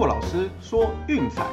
洛老师说运彩，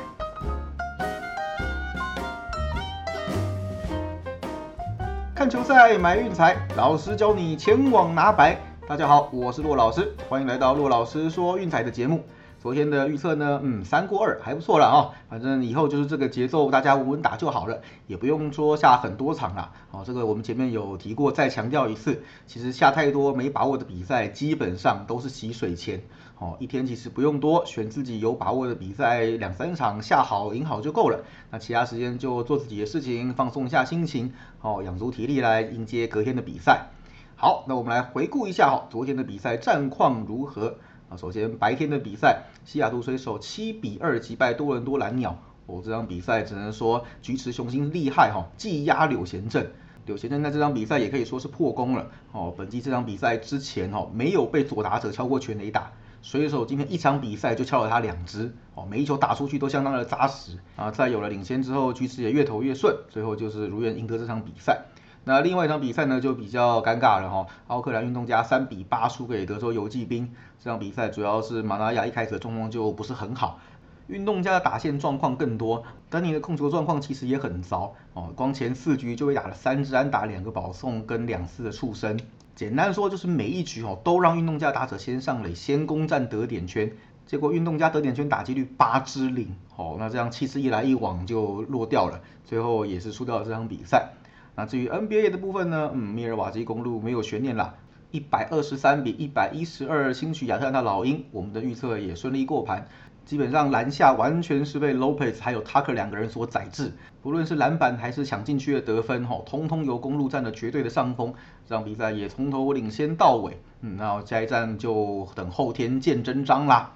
看球赛买运彩，老师教你前往拿白。大家好，我是洛老师，欢迎来到洛老师说运彩的节目。昨天的预测呢，嗯，三过二还不错了啊，反正以后就是这个节奏，大家稳稳打就好了，也不用说下很多场了。哦，这个我们前面有提过，再强调一次，其实下太多没把握的比赛，基本上都是洗水钱。哦，一天其实不用多，选自己有把握的比赛，两三场下好赢好就够了。那其他时间就做自己的事情，放松一下心情，哦，养足体力来迎接隔天的比赛。好，那我们来回顾一下哈，昨天的比赛战况如何？啊，首先白天的比赛，西雅图水手七比二击败多伦多蓝鸟。哦，这场比赛只能说菊池雄心厉害哈，技压柳贤镇。柳贤镇在这场比赛也可以说是破功了。哦，本季这场比赛之前哦，没有被左打者敲过全垒打。水手今天一场比赛就敲了他两支。哦，每一球打出去都相当的扎实。啊，在有了领先之后，菊池也越投越顺，最后就是如愿赢得这场比赛。那另外一场比赛呢，就比较尴尬了哈。奥克兰运动家三比八输给德州游骑兵。这场比赛主要是马拉雅一开始的状况就不是很好，运动家的打线状况更多，丹尼的控球状况其实也很糟哦。光前四局就被打了三支安打、两个保送跟两次的触身。简单说就是每一局哦都让运动家打者先上垒，先攻占得点圈。结果运动家得点圈打击率八支零哦，那这样气势一来一往就落掉了，最后也是输掉了这场比赛。那至于 NBA 的部分呢？嗯，密尔瓦基公路没有悬念啦，一百二十三比一百一十二轻取亚特兰大老鹰，我们的预测也顺利过盘。基本上篮下完全是被 Lopez 还有 Tucker 两个人所宰制，不论是篮板还是抢禁区的得分，吼，通通由公路占了绝对的上风。这场比赛也从头领先到尾。嗯，那下一站就等后天见真章啦。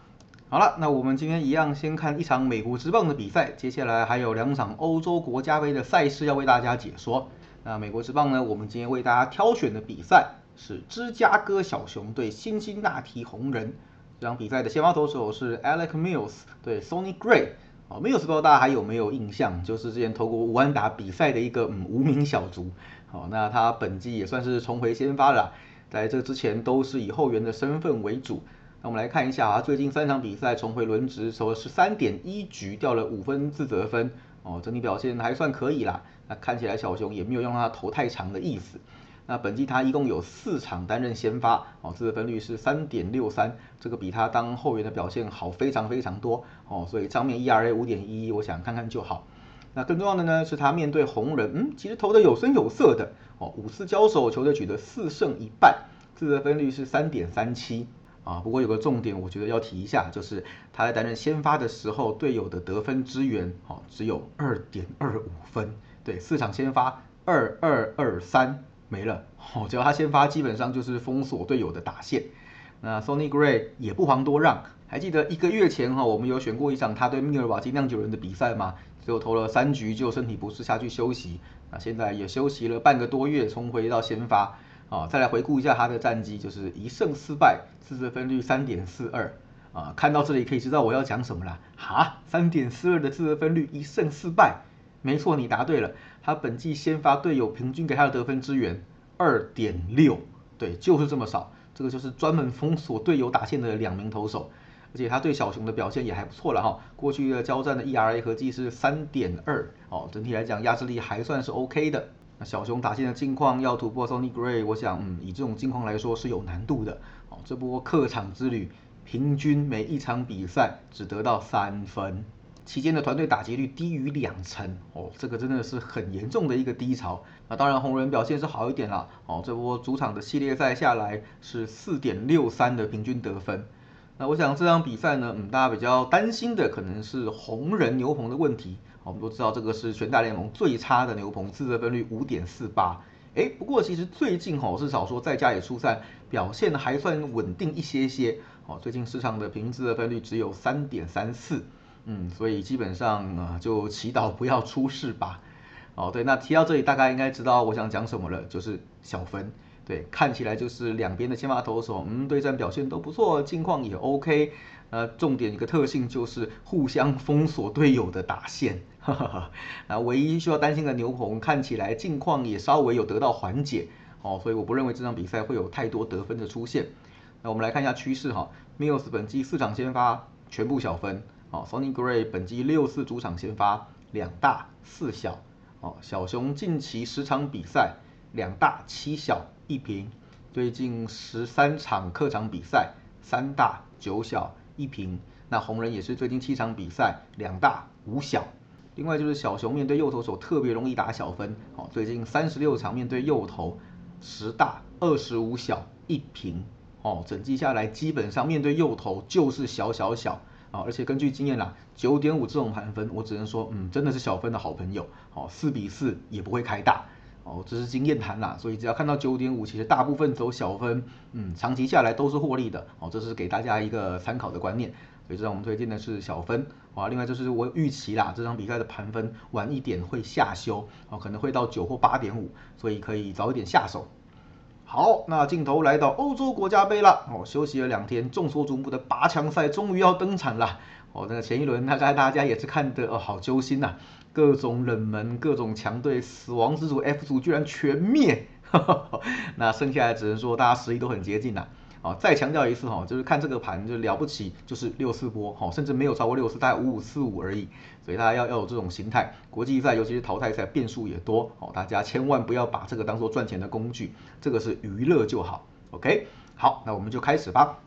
好了，那我们今天一样先看一场美国职棒的比赛，接下来还有两场欧洲国家杯的赛事要为大家解说。那美国之棒呢？我们今天为大家挑选的比赛是芝加哥小熊对辛辛那提红人。这场比赛的先发投手是 Alex Mills 对 Sony Gray。哦，Mills 不知道大家还有没有印象？就是之前投过五安打比赛的一个嗯无名小卒。好，那他本季也算是重回先发了，在这之前都是以后援的身份为主。那我们来看一下啊，最近三场比赛重回轮值，守了十三点一局，掉了五分自责分。哦，整体表现还算可以啦。那看起来小熊也没有让他投太长的意思。那本季他一共有四场担任先发，哦，自责分率是三点六三，这个比他当后援的表现好非常非常多。哦，所以账面 ERA 五点一，我想看看就好。那更重要的呢，是他面对红人，嗯，其实投的有声有色的。哦，五次交手，球队取得四胜一败，自责分率是三点三七。啊，不过有个重点，我觉得要提一下，就是他在担任先发的时候，队友的得分支援，哦，只有二点二五分，对，四场先发二二二三没了，哦，只要他先发，基本上就是封锁队友的打线。那 Sony Gray 也不遑多让，还记得一个月前哈，我们有选过一场他对密尔瓦基酿酒人的比赛吗？最后投了三局就身体不适下去休息，那现在也休息了半个多月，重回到先发。啊，再来回顾一下他的战绩，就是一胜四败，自责分率三点四二。啊，看到这里可以知道我要讲什么了。哈，三点四二的自责分率，一胜四败，没错，你答对了。他本季先发队友平均给他的得分支援二点六，对，就是这么少。这个就是专门封锁队友打线的两名投手，而且他对小熊的表现也还不错了哈。过去的交战的 ERA 合计是三点二，哦，整体来讲压制力还算是 OK 的。小熊打线的近况要突破 Sonny Gray，我想，嗯，以这种近况来说是有难度的。哦，这波客场之旅，平均每一场比赛只得到三分，期间的团队打击率低于两成，哦，这个真的是很严重的一个低潮。那当然红人表现是好一点了，哦，这波主场的系列赛下来是四点六三的平均得分。那我想这场比赛呢，嗯，大家比较担心的可能是红人牛棚的问题。我们都知道这个是全大联盟最差的牛棚，自责分率五点四八。哎，不过其实最近哈，至少说在家里出赛表现还算稳定一些些。哦，最近市场的平均自责分率只有三点三四。嗯，所以基本上啊，就祈祷不要出事吧。哦，对，那提到这里，大概应该知道我想讲什么了，就是小分。对，看起来就是两边的先发投手，嗯，对战表现都不错，近况也 OK。呃，重点一个特性就是互相封锁队友的打线。哈哈哈。那唯一需要担心的牛棚，看起来近况也稍微有得到缓解。哦，所以我不认为这场比赛会有太多得分的出现。那我们来看一下趋势哈，Mills 本季四场先发全部小分，哦，Sony Gray 本季六次主场先发，两大四小。哦，小熊近期十场比赛，两大七小一平。最近十三场客场比赛，三大九小一平。那红人也是最近七场比赛，两大五小。另外就是小熊面对右投手特别容易打小分。哦，最近三十六场面对右投，十大二十五小一平。哦，整季下来基本上面对右投就是小小小啊，而且根据经验啦，九点五这种盘分，我只能说，嗯，真的是小分的好朋友。哦，四比四也不会开大。哦，这是经验谈啦，所以只要看到九点五，其实大部分走小分，嗯，长期下来都是获利的。哦，这是给大家一个参考的观念。所以这让我们推荐的是小分。啊，另外就是我预期啦，这场比赛的盘分晚一点会下修，哦，可能会到九或八点五，所以可以早一点下手。好，那镜头来到欧洲国家杯了，哦，休息了两天，众所瞩目的八强赛终于要登场了。哦，那个前一轮大概大家也是看得哦好揪心呐，各种冷门、各种强队，死亡之组 F 组居然全灭，那剩下来只能说大家实力都很接近了。再强调一次哈，就是看这个盘就了不起，就是六四波，哈，甚至没有超过六四，大概五五四五而已。所以大家要要有这种心态，国际赛尤其是淘汰赛变数也多，哦，大家千万不要把这个当做赚钱的工具，这个是娱乐就好。OK，好，那我们就开始吧。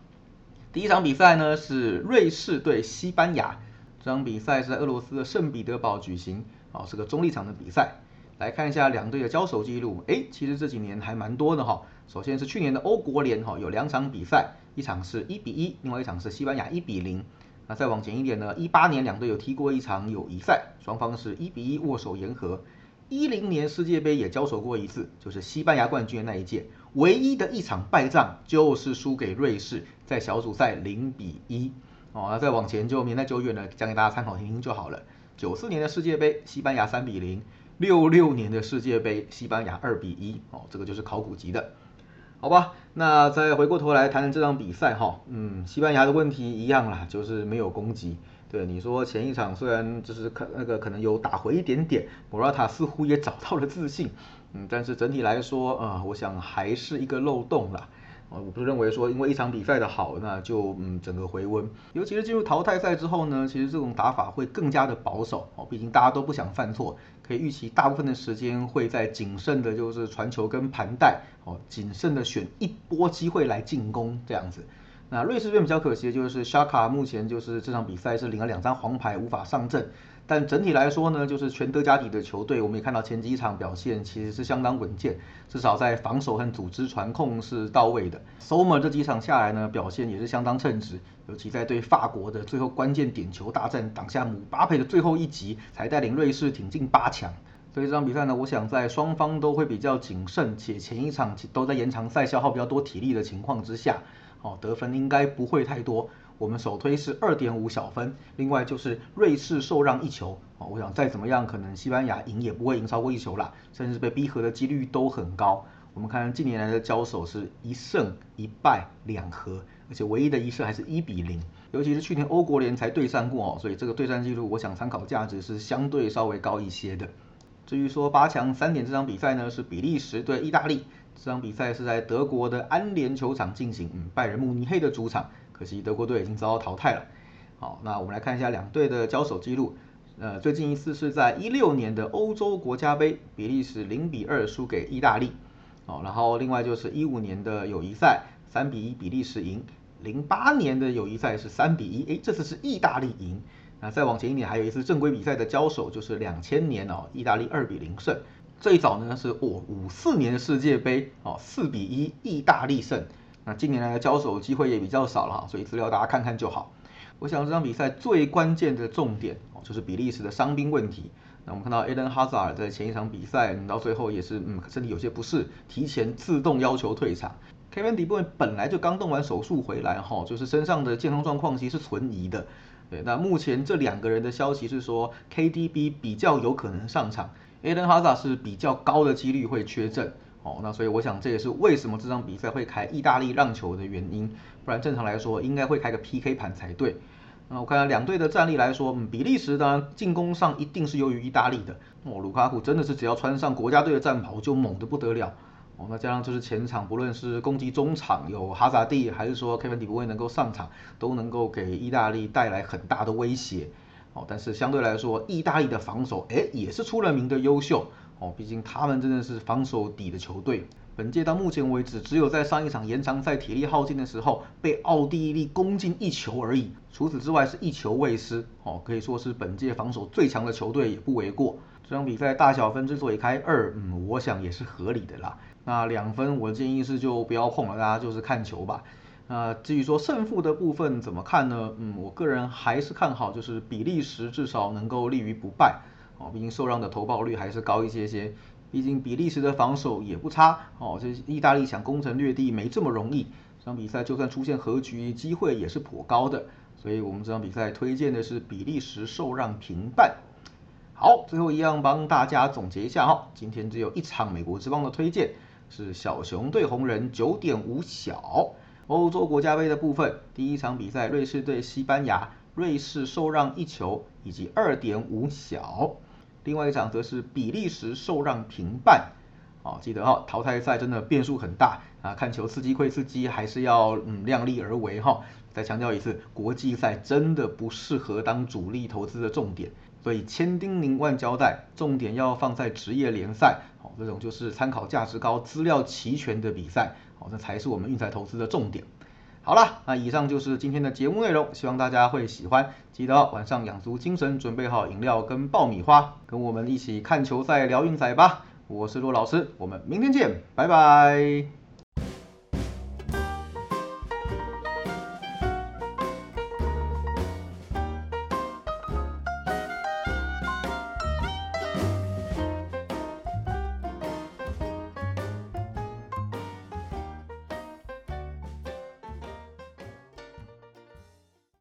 第一场比赛呢是瑞士对西班牙，这场比赛是在俄罗斯的圣彼得堡举行，啊，是个中立场的比赛。来看一下两队的交手记录，哎，其实这几年还蛮多的哈。首先是去年的欧国联哈，有两场比赛，一场是一比一，另外一场是西班牙一比零。那再往前一点呢，一八年两队有踢过一场友谊赛，双方是一比一握手言和。一零年世界杯也交手过一次，就是西班牙冠军的那一届，唯一的一场败仗就是输给瑞士，在小组赛零比一。哦，那再往前就年代久远了，讲给大家参考听听就好了。九四年的世界杯，西班牙三比零。六六年的世界杯，西班牙二比一，哦，这个就是考古级的，好吧？那再回过头来谈谈这场比赛，哈，嗯，西班牙的问题一样啦，就是没有攻击。对，你说前一场虽然就是可那个可能有打回一点点，莫拉塔似乎也找到了自信，嗯，但是整体来说，啊，我想还是一个漏洞啦。我不是认为说因为一场比赛的好，那就嗯整个回温，尤其是进入淘汰赛之后呢，其实这种打法会更加的保守哦，毕竟大家都不想犯错，可以预期大部分的时间会在谨慎的，就是传球跟盘带哦，谨慎的选一波机会来进攻这样子。那瑞士这边比较可惜的就是沙卡目前就是这场比赛是领了两张黄牌，无法上阵。但整体来说呢，就是全德甲底的球队，我们也看到前几场表现其实是相当稳健，至少在防守和组织传控是到位的。Sommer 这几场下来呢，表现也是相当称职，尤其在对法国的最后关键点球大战挡下姆巴佩的最后一击，才带领瑞士挺进八强。所以这场比赛呢，我想在双方都会比较谨慎，且前一场都在延长赛消耗比较多体力的情况之下，哦，得分应该不会太多。我们首推是二点五小分，另外就是瑞士受让一球啊，我想再怎么样，可能西班牙赢也不会赢超过一球啦，甚至被逼和的几率都很高。我们看近年来的交手是一胜一败两和，而且唯一的一胜还是一比零，尤其是去年欧国联才对战过哦，所以这个对战记录，我想参考价值是相对稍微高一些的。至于说八强三点这场比赛呢，是比利时对意大利，这场比赛是在德国的安联球场进行，嗯，拜仁慕尼黑的主场。可惜德国队已经遭到淘汰了。好，那我们来看一下两队的交手记录。呃，最近一次是在一六年的欧洲国家杯，比利时零比二输给意大利。哦，然后另外就是一五年的友谊赛，三比一比利时赢。零八年的友谊赛是三比一，哎，这次是意大利赢。那再往前一点，还有一次正规比赛的交手，就是两千年哦，意大利二比零胜。最早呢是哦五四年的世界杯，哦四比一意大利胜。那近年来的交手机会也比较少了哈，所以资料大家看看就好。我想这场比赛最关键的重点哦，就是比利时的伤兵问题。那我们看到 Eden Hazard 在前一场比赛到最后也是嗯身体有些不适，提前自动要求退场。Kevin De b r u n 本来就刚动完手术回来哈，就是身上的健康状况其实是存疑的。对，那目前这两个人的消息是说 KDB 比较有可能上场，Eden Hazard 是比较高的几率会缺阵。哦，那所以我想这也是为什么这场比赛会开意大利让球的原因，不然正常来说应该会开个 PK 盘才对。那我看两队的战力来说，比利时当然进攻上一定是优于意大利的。哦，卢卡库真的是只要穿上国家队的战袍就猛得不得了。哦，那加上就是前场不论是攻击中场有哈萨蒂，还是说 Kevin 迪布威能够上场，都能够给意大利带来很大的威胁。哦，但是相对来说，意大利的防守哎也是出了名的优秀。哦，毕竟他们真的是防守底的球队。本届到目前为止，只有在上一场延长赛体力耗尽的时候被奥地利攻进一球而已。除此之外是一球未失。哦，可以说是本届防守最强的球队也不为过。这场比赛大小分之所以开二，嗯，我想也是合理的啦。那两分，我建议是就不要碰了，大家就是看球吧。那至于说胜负的部分怎么看呢？嗯，我个人还是看好，就是比利时至少能够立于不败。哦，毕竟受让的投报率还是高一些些。毕竟比利时的防守也不差。哦，这意大利想攻城略地没这么容易。这场比赛就算出现和局，机会也是颇高的。所以我们这场比赛推荐的是比利时受让平半。好，最后一样帮大家总结一下哈，今天只有一场美国之邦的推荐。是小熊对红人九点五小，欧洲国家杯的部分，第一场比赛瑞士对西班牙，瑞士受让一球以及二点五小，另外一场则是比利时受让平半。哦，记得哈，淘汰赛真的变数很大啊，看球刺激归刺激，还是要嗯量力而为哈。再强调一次，国际赛真的不适合当主力投资的重点。所以千叮咛万交代，重点要放在职业联赛，好，这种就是参考价值高、资料齐全的比赛，好，这才是我们运彩投资的重点。好了，那以上就是今天的节目内容，希望大家会喜欢。记得晚上养足精神，准备好饮料跟爆米花，跟我们一起看球赛、聊运彩吧。我是骆老师，我们明天见，拜拜。